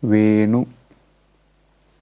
We no